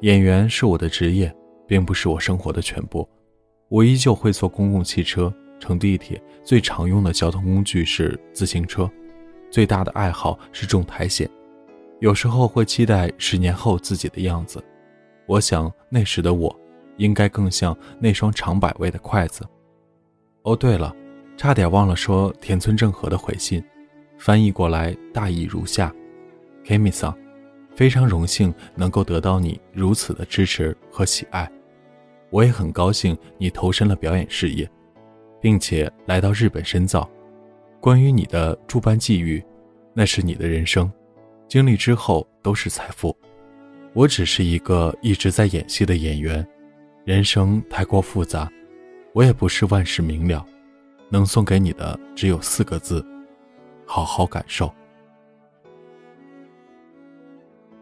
演员是我的职业，并不是我生活的全部。我依旧会坐公共汽车、乘地铁，最常用的交通工具是自行车。最大的爱好是中苔藓，有时候会期待十年后自己的样子。我想那时的我，应该更像那双长百味的筷子。哦，对了，差点忘了说田村正和的回信，翻译过来大意如下：Kimi-san，非常荣幸能够得到你如此的支持和喜爱。我也很高兴你投身了表演事业，并且来到日本深造。关于你的诸般际遇，那是你的人生，经历之后都是财富。我只是一个一直在演戏的演员，人生太过复杂，我也不是万事明了。能送给你的只有四个字：好好感受。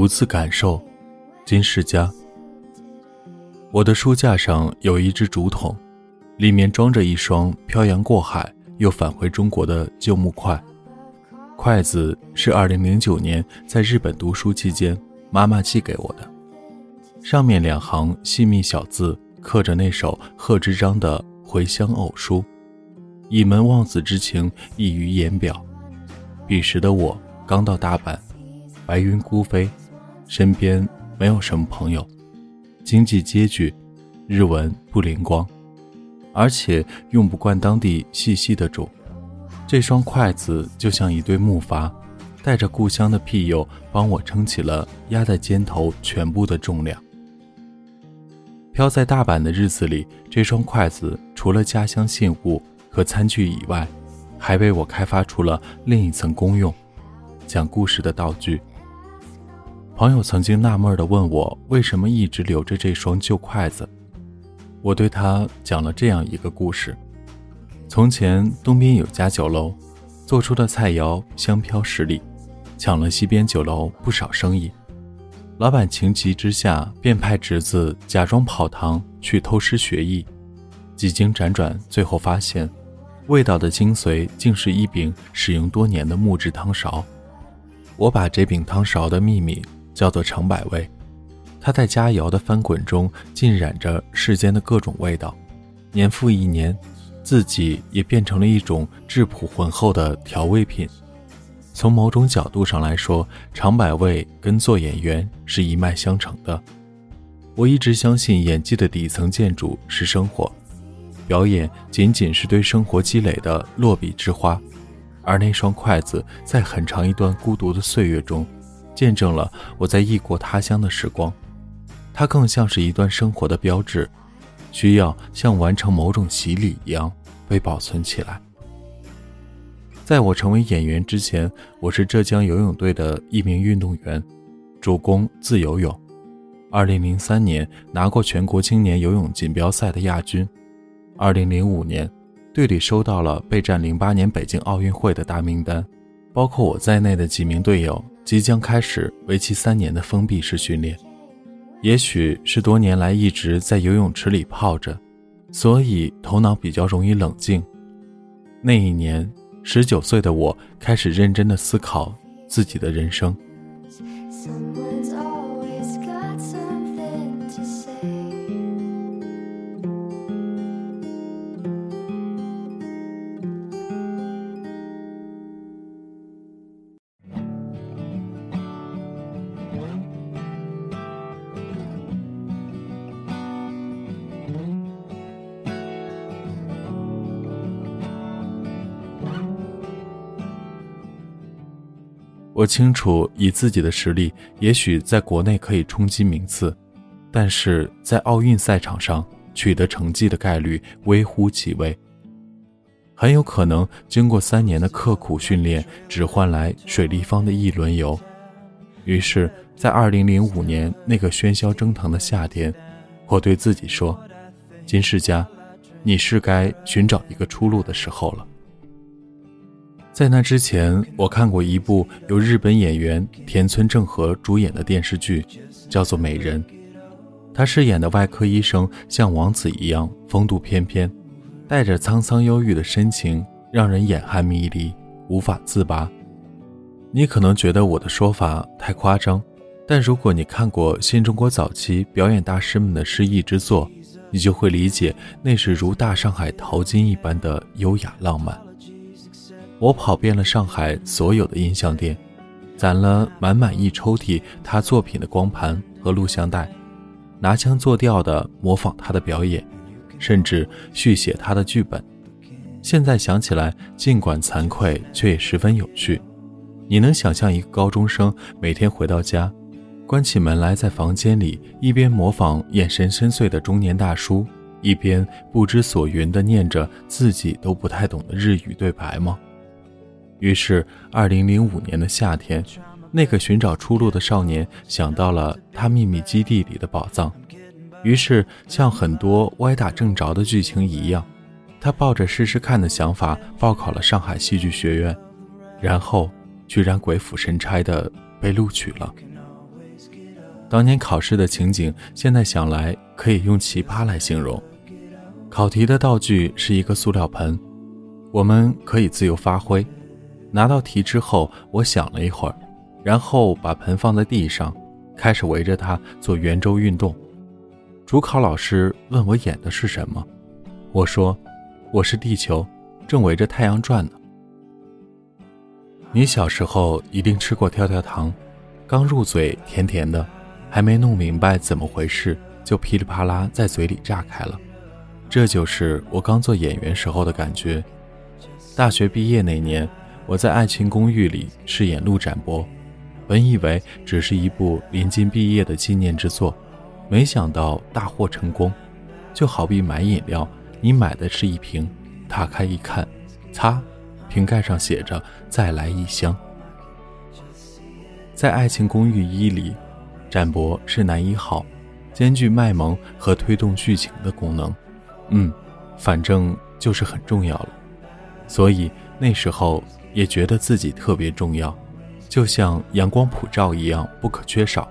独自感受，金世佳。我的书架上有一只竹筒，里面装着一双漂洋过海又返回中国的旧木筷。筷子是2009年在日本读书期间妈妈寄给我的，上面两行细密小字刻着那首贺知章的《回乡偶书》，倚门望子之情溢于言表。彼时的我刚到大阪，白云孤飞。身边没有什么朋友，经济拮据，日文不灵光，而且用不惯当地细细的煮。这双筷子就像一对木筏，带着故乡的庇佑，帮我撑起了压在肩头全部的重量。飘在大阪的日子里，这双筷子除了家乡信物和餐具以外，还为我开发出了另一层功用——讲故事的道具。朋友曾经纳闷地问我，为什么一直留着这双旧筷子？我对他讲了这样一个故事：从前东边有家酒楼，做出的菜肴香飘十里，抢了西边酒楼不少生意。老板情急之下，便派侄子假装跑堂去偷师学艺。几经辗转，最后发现，味道的精髓竟是一柄使用多年的木质汤勺。我把这柄汤勺的秘密。叫做长百味，它在佳肴的翻滚中浸染着世间的各种味道，年复一年，自己也变成了一种质朴浑厚的调味品。从某种角度上来说，长百味跟做演员是一脉相承的。我一直相信演技的底层建筑是生活，表演仅仅是对生活积累的落笔之花，而那双筷子在很长一段孤独的岁月中。见证了我在异国他乡的时光，它更像是一段生活的标志，需要像完成某种洗礼一样被保存起来。在我成为演员之前，我是浙江游泳队的一名运动员，主攻自由泳。2003年拿过全国青年游泳锦标赛的亚军。2005年，队里收到了备战08年北京奥运会的大名单，包括我在内的几名队友。即将开始为期三年的封闭式训练，也许是多年来一直在游泳池里泡着，所以头脑比较容易冷静。那一年，十九岁的我开始认真的思考自己的人生。我清楚，以自己的实力，也许在国内可以冲击名次，但是在奥运赛场上取得成绩的概率微乎其微。很有可能经过三年的刻苦训练，只换来水立方的一轮游。于是，在二零零五年那个喧嚣蒸腾的夏天，我对自己说：“金世佳，你是该寻找一个出路的时候了。”在那之前，我看过一部由日本演员田村正和主演的电视剧，叫做《美人》。他饰演的外科医生像王子一样风度翩翩，带着沧桑忧郁的深情，让人眼含迷离，无法自拔。你可能觉得我的说法太夸张，但如果你看过新中国早期表演大师们的失意之作，你就会理解那是如大上海淘金一般的优雅浪漫。我跑遍了上海所有的音像店，攒了满满一抽屉他作品的光盘和录像带，拿腔作调的模仿他的表演，甚至续写他的剧本。现在想起来，尽管惭愧，却也十分有趣。你能想象一个高中生每天回到家，关起门来在房间里一边模仿眼神深邃的中年大叔，一边不知所云地念着自己都不太懂的日语对白吗？于是，二零零五年的夏天，那个寻找出路的少年想到了他秘密基地里的宝藏。于是，像很多歪打正着的剧情一样，他抱着试试看的想法报考了上海戏剧学院，然后居然鬼斧神差的被录取了。当年考试的情景，现在想来可以用奇葩来形容。考题的道具是一个塑料盆，我们可以自由发挥。拿到题之后，我想了一会儿，然后把盆放在地上，开始围着它做圆周运动。主考老师问我演的是什么，我说我是地球，正围着太阳转呢。你小时候一定吃过跳跳糖，刚入嘴甜甜的，还没弄明白怎么回事，就噼里啪啦在嘴里炸开了。这就是我刚做演员时候的感觉。大学毕业那年。我在《爱情公寓》里饰演陆展博，本以为只是一部临近毕业的纪念之作，没想到大获成功。就好比买饮料，你买的是一瓶，打开一看，擦，瓶盖上写着“再来一箱”。在《爱情公寓一》里，展博是男一号，兼具卖萌和推动剧情的功能。嗯，反正就是很重要了。所以那时候。也觉得自己特别重要，就像阳光普照一样不可缺少。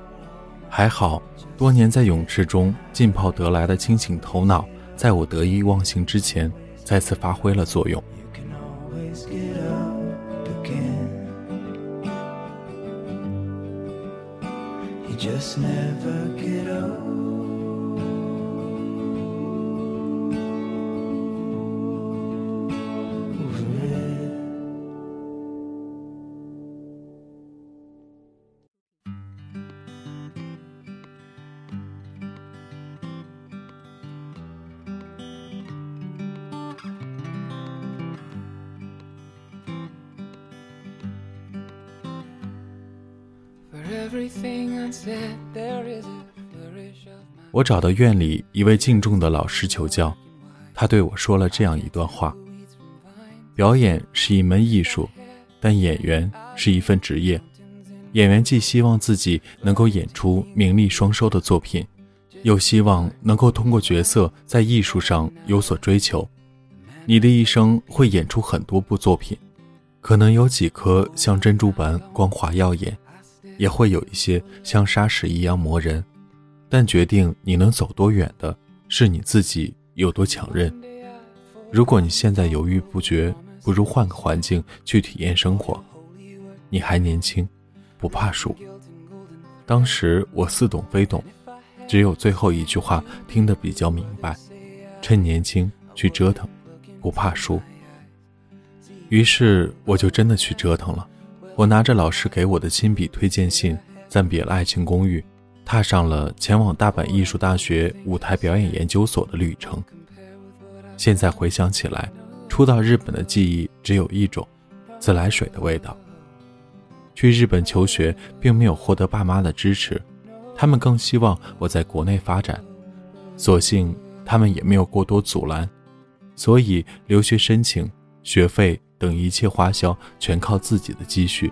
还好，多年在泳池中浸泡得来的清醒头脑，在我得意忘形之前，再次发挥了作用。Just never get old. 我找到院里一位敬重的老师求教，他对我说了这样一段话：表演是一门艺术，但演员是一份职业。演员既希望自己能够演出名利双收的作品，又希望能够通过角色在艺术上有所追求。你的一生会演出很多部作品，可能有几颗像珍珠般光滑耀眼。也会有一些像砂石一样磨人，但决定你能走多远的是你自己有多强韧。如果你现在犹豫不决，不如换个环境去体验生活。你还年轻，不怕输。当时我似懂非懂，只有最后一句话听得比较明白：趁年轻去折腾，不怕输。于是我就真的去折腾了。我拿着老师给我的亲笔推荐信，暂别了爱情公寓，踏上了前往大阪艺术大学舞台表演研究所的旅程。现在回想起来，初到日本的记忆只有一种，自来水的味道。去日本求学，并没有获得爸妈的支持，他们更希望我在国内发展。所幸他们也没有过多阻拦，所以留学申请、学费等一切花销全靠自己的积蓄。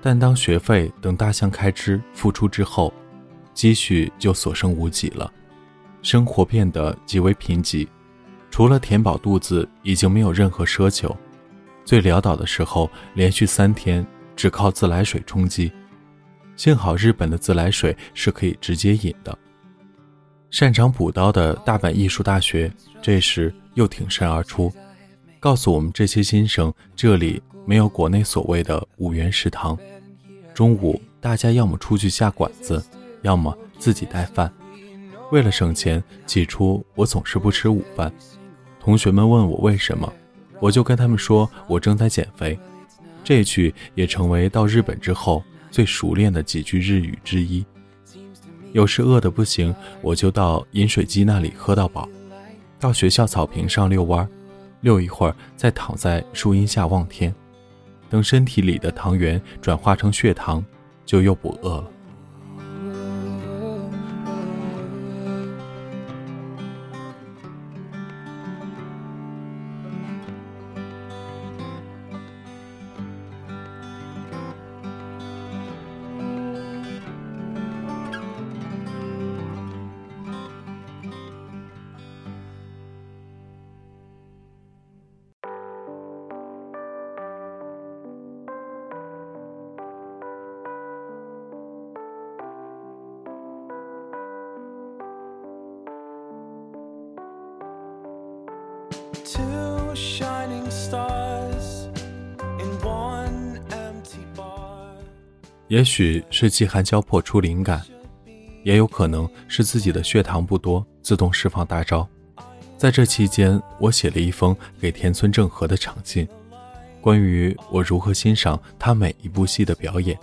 但当学费等大项开支付出之后，积蓄就所剩无几了，生活变得极为贫瘠，除了填饱肚子，已经没有任何奢求。最潦倒的时候，连续三天只靠自来水充饥。幸好日本的自来水是可以直接饮的。擅长补刀的大阪艺术大学这时又挺身而出，告诉我们这些新生，这里没有国内所谓的五元食堂，中午大家要么出去下馆子，要么自己带饭。为了省钱，起初我总是不吃午饭。同学们问我为什么。我就跟他们说，我正在减肥。这句也成为到日本之后最熟练的几句日语之一。有时饿得不行，我就到饮水机那里喝到饱，到学校草坪上遛弯儿，遛一会儿，再躺在树荫下望天，等身体里的糖原转化成血糖，就又不饿了。Stars in one empty bar 也许是饥寒交迫出灵感，也有可能是自己的血糖不多，自动释放大招。在这期间，我写了一封给田村正和的长信，关于我如何欣赏他每一部戏的表演，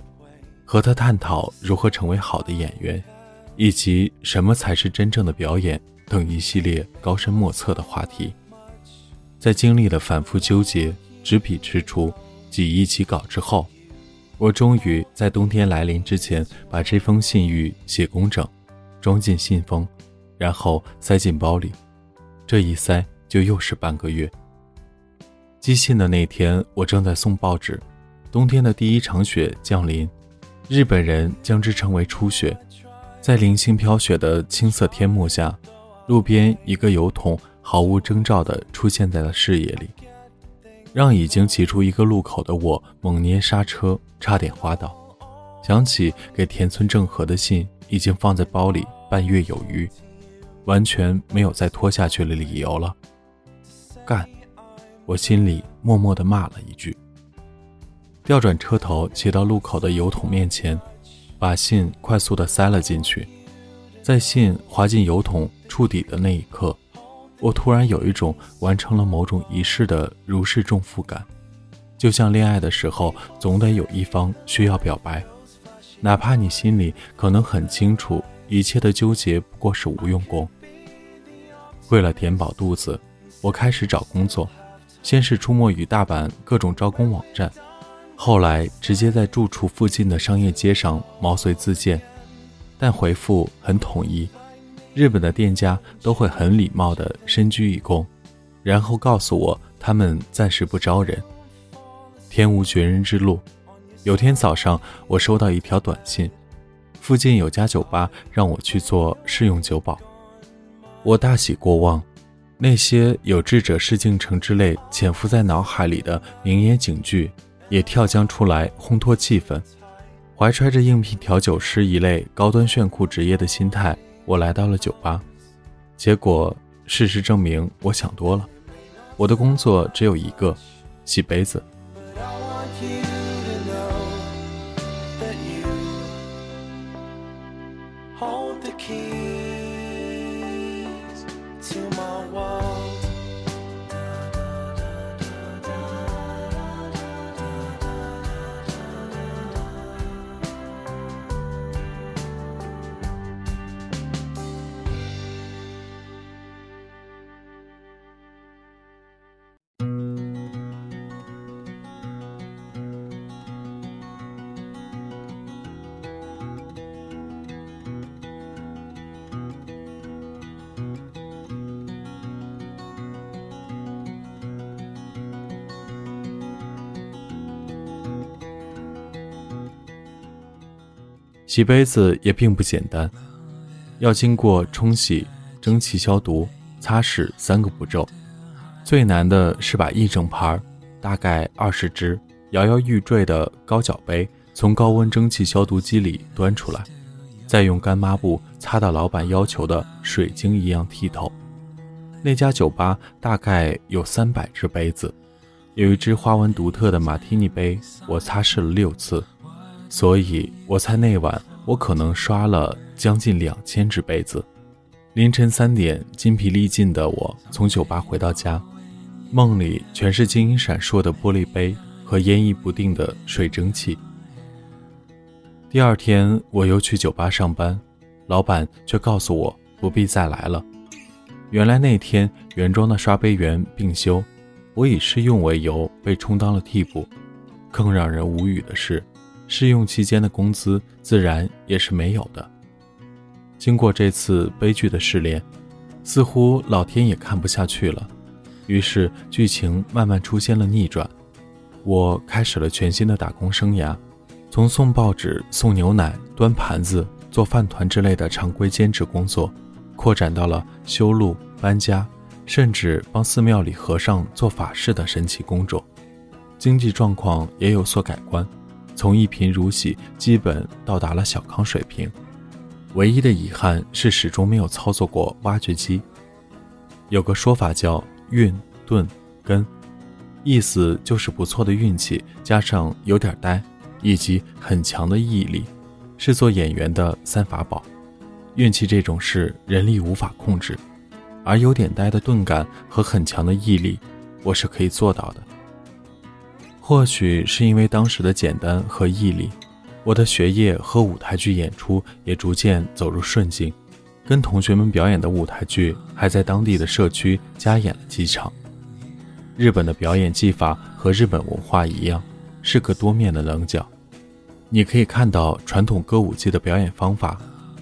和他探讨如何成为好的演员，以及什么才是真正的表演等一系列高深莫测的话题。在经历了反复纠结、执笔踟蹰、几易其稿之后。我终于在冬天来临之前把这封信语写工整，装进信封，然后塞进包里。这一塞就又是半个月。寄信的那天，我正在送报纸。冬天的第一场雪降临，日本人将之称为初雪。在零星飘雪的青色天幕下，路边一个油桶毫无征兆地出现在了视野里。让已经骑出一个路口的我猛捏刹车，差点滑倒。想起给田村正和的信已经放在包里半月有余，完全没有再拖下去的理由了。干！我心里默默地骂了一句。调转车头，骑到路口的油桶面前，把信快速地塞了进去。在信滑进油桶触底的那一刻。我突然有一种完成了某种仪式的如释重负感，就像恋爱的时候，总得有一方需要表白，哪怕你心里可能很清楚，一切的纠结不过是无用功。为了填饱肚子，我开始找工作，先是出没于大阪各种招工网站，后来直接在住处附近的商业街上毛遂自荐，但回复很统一。日本的店家都会很礼貌地深鞠一躬，然后告诉我他们暂时不招人。天无绝人之路，有天早上我收到一条短信，附近有家酒吧让我去做试用酒保。我大喜过望，那些有志者事竟成之类潜伏在脑海里的名言警句也跳江出来烘托气氛。怀揣着应聘调酒师一类高端炫酷职业的心态。我来到了酒吧，结果事实证明我想多了。我的工作只有一个，洗杯子。洗杯子也并不简单，要经过冲洗、蒸汽消毒、擦拭三个步骤。最难的是把一整盘大概二十只摇摇欲坠的高脚杯从高温蒸汽消毒机里端出来，再用干抹布擦到老板要求的水晶一样剔透。那家酒吧大概有三百只杯子，有一只花纹独特的马提尼杯，我擦拭了六次。所以我猜那晚我可能刷了将近两千只杯子。凌晨三点，筋疲力尽的我从酒吧回到家，梦里全是晶莹闪烁的玻璃杯和烟意不定的水蒸气。第二天我又去酒吧上班，老板却告诉我不必再来了。原来那天原装的刷杯员病休，我以试用为由被充当了替补。更让人无语的是。试用期间的工资自然也是没有的。经过这次悲剧的试炼，似乎老天也看不下去了，于是剧情慢慢出现了逆转。我开始了全新的打工生涯，从送报纸、送牛奶、端盘子、做饭团之类的常规兼职工作，扩展到了修路、搬家，甚至帮寺庙里和尚做法事的神奇工作。经济状况也有所改观。从一贫如洗，基本到达了小康水平。唯一的遗憾是始终没有操作过挖掘机。有个说法叫“运钝根”，意思就是不错的运气加上有点呆，以及很强的毅力，是做演员的三法宝。运气这种事，人力无法控制，而有点呆的钝感和很强的毅力，我是可以做到的。或许是因为当时的简单和毅力，我的学业和舞台剧演出也逐渐走入顺境。跟同学们表演的舞台剧还在当地的社区加演了几场。日本的表演技法和日本文化一样，是个多面的棱角。你可以看到传统歌舞伎的表演方法，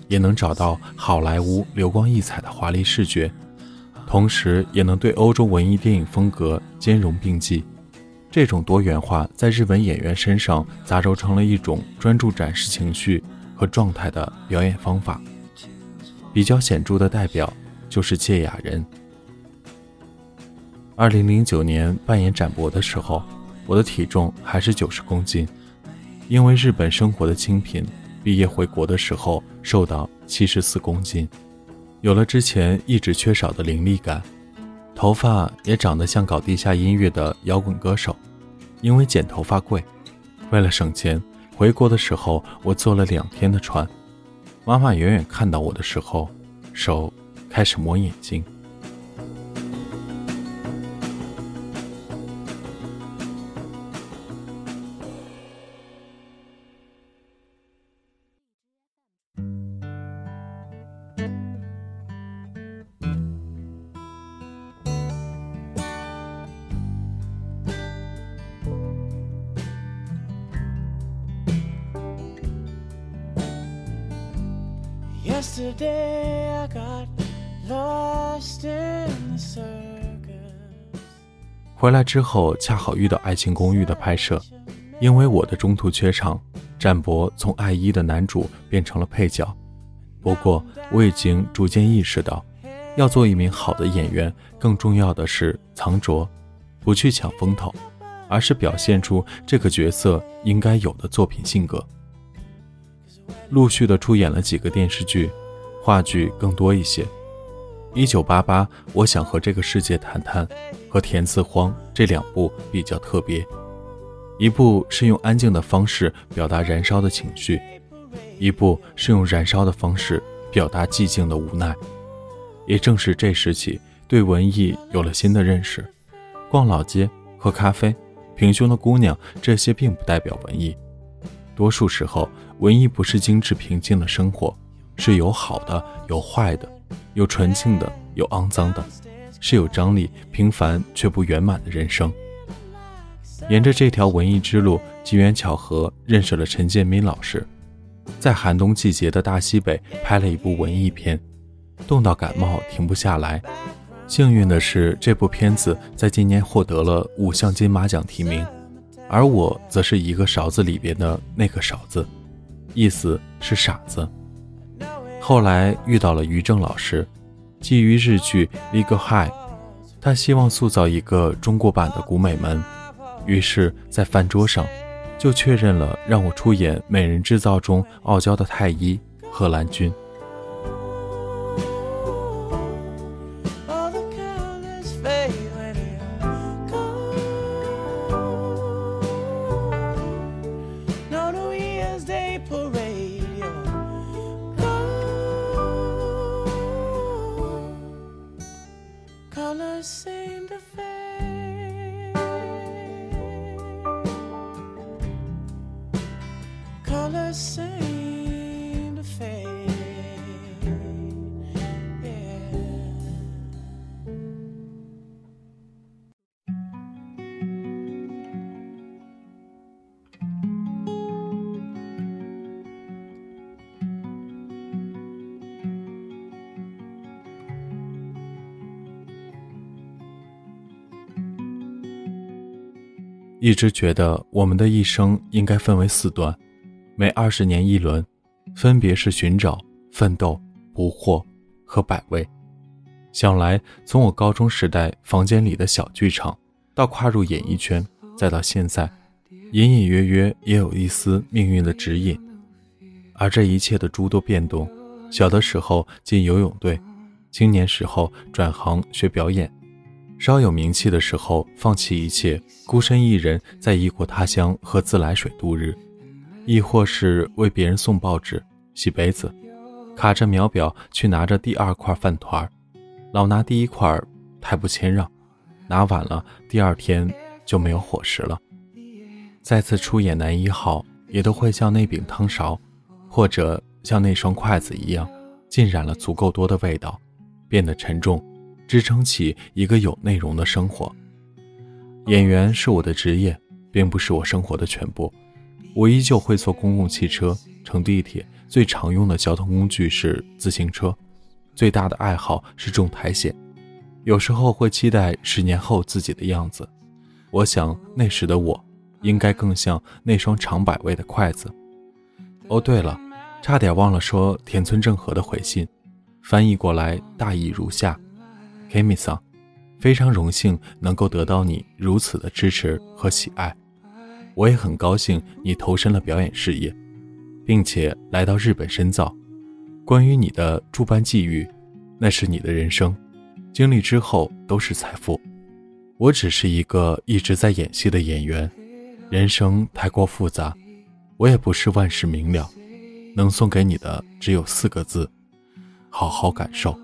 也能找到好莱坞流光溢彩的华丽视觉，同时也能对欧洲文艺电影风格兼容并济。这种多元化在日本演员身上杂糅成了一种专注展示情绪和状态的表演方法。比较显著的代表就是芥雅人。二零零九年扮演展博的时候，我的体重还是九十公斤，因为日本生活的清贫，毕业回国的时候瘦到七十四公斤，有了之前一直缺少的凌厉感，头发也长得像搞地下音乐的摇滚歌手。因为剪头发贵，为了省钱，回国的时候我坐了两天的船。妈妈远远看到我的时候，手开始磨眼睛。回来之后，恰好遇到《爱情公寓》的拍摄，因为我的中途缺场，展博从爱一的男主变成了配角。不过，我已经逐渐意识到，要做一名好的演员，更重要的是藏拙，不去抢风头，而是表现出这个角色应该有的作品性格。陆续的出演了几个电视剧。话剧更多一些。一九八八，我想和这个世界谈谈，和田字荒这两部比较特别。一部是用安静的方式表达燃烧的情绪，一部是用燃烧的方式表达寂静的无奈。也正是这时起，对文艺有了新的认识。逛老街、喝咖啡、平胸的姑娘，这些并不代表文艺。多数时候，文艺不是精致平静的生活。是有好的，有坏的，有纯净的，有肮脏的，是有张力、平凡却不圆满的人生。沿着这条文艺之路，机缘巧合认识了陈建斌老师，在寒冬季节的大西北拍了一部文艺片，冻到感冒停不下来。幸运的是，这部片子在今年获得了五项金马奖提名，而我则是一个勺子里边的那个勺子。意思是傻子。后来遇到了于正老师，基于日剧《Legal High》，他希望塑造一个中国版的古美门，于是，在饭桌上就确认了让我出演《美人制造》中傲娇的太医贺兰君。colors 一直觉得我们的一生应该分为四段，每二十年一轮，分别是寻找、奋斗、捕获和百味。想来，从我高中时代房间里的小剧场，到跨入演艺圈，再到现在，隐隐约约也有一丝命运的指引。而这一切的诸多变动，小的时候进游泳队，青年时候转行学表演。稍有名气的时候，放弃一切，孤身一人在异国他乡喝自来水度日，亦或是为别人送报纸、洗杯子，卡着秒表去拿着第二块饭团老拿第一块太不谦让，拿晚了第二天就没有伙食了。再次出演男一号，也都会像那柄汤勺，或者像那双筷子一样，浸染了足够多的味道，变得沉重。支撑起一个有内容的生活。演员是我的职业，并不是我生活的全部。我依旧会坐公共汽车、乘地铁，最常用的交通工具是自行车。最大的爱好是种苔藓，有时候会期待十年后自己的样子。我想那时的我，应该更像那双长百味的筷子。哦，对了，差点忘了说田村正和的回信，翻译过来大意如下。Kimi 桑，非常荣幸能够得到你如此的支持和喜爱，我也很高兴你投身了表演事业，并且来到日本深造。关于你的诸般际遇，那是你的人生，经历之后都是财富。我只是一个一直在演戏的演员，人生太过复杂，我也不是万事明了，能送给你的只有四个字：好好感受。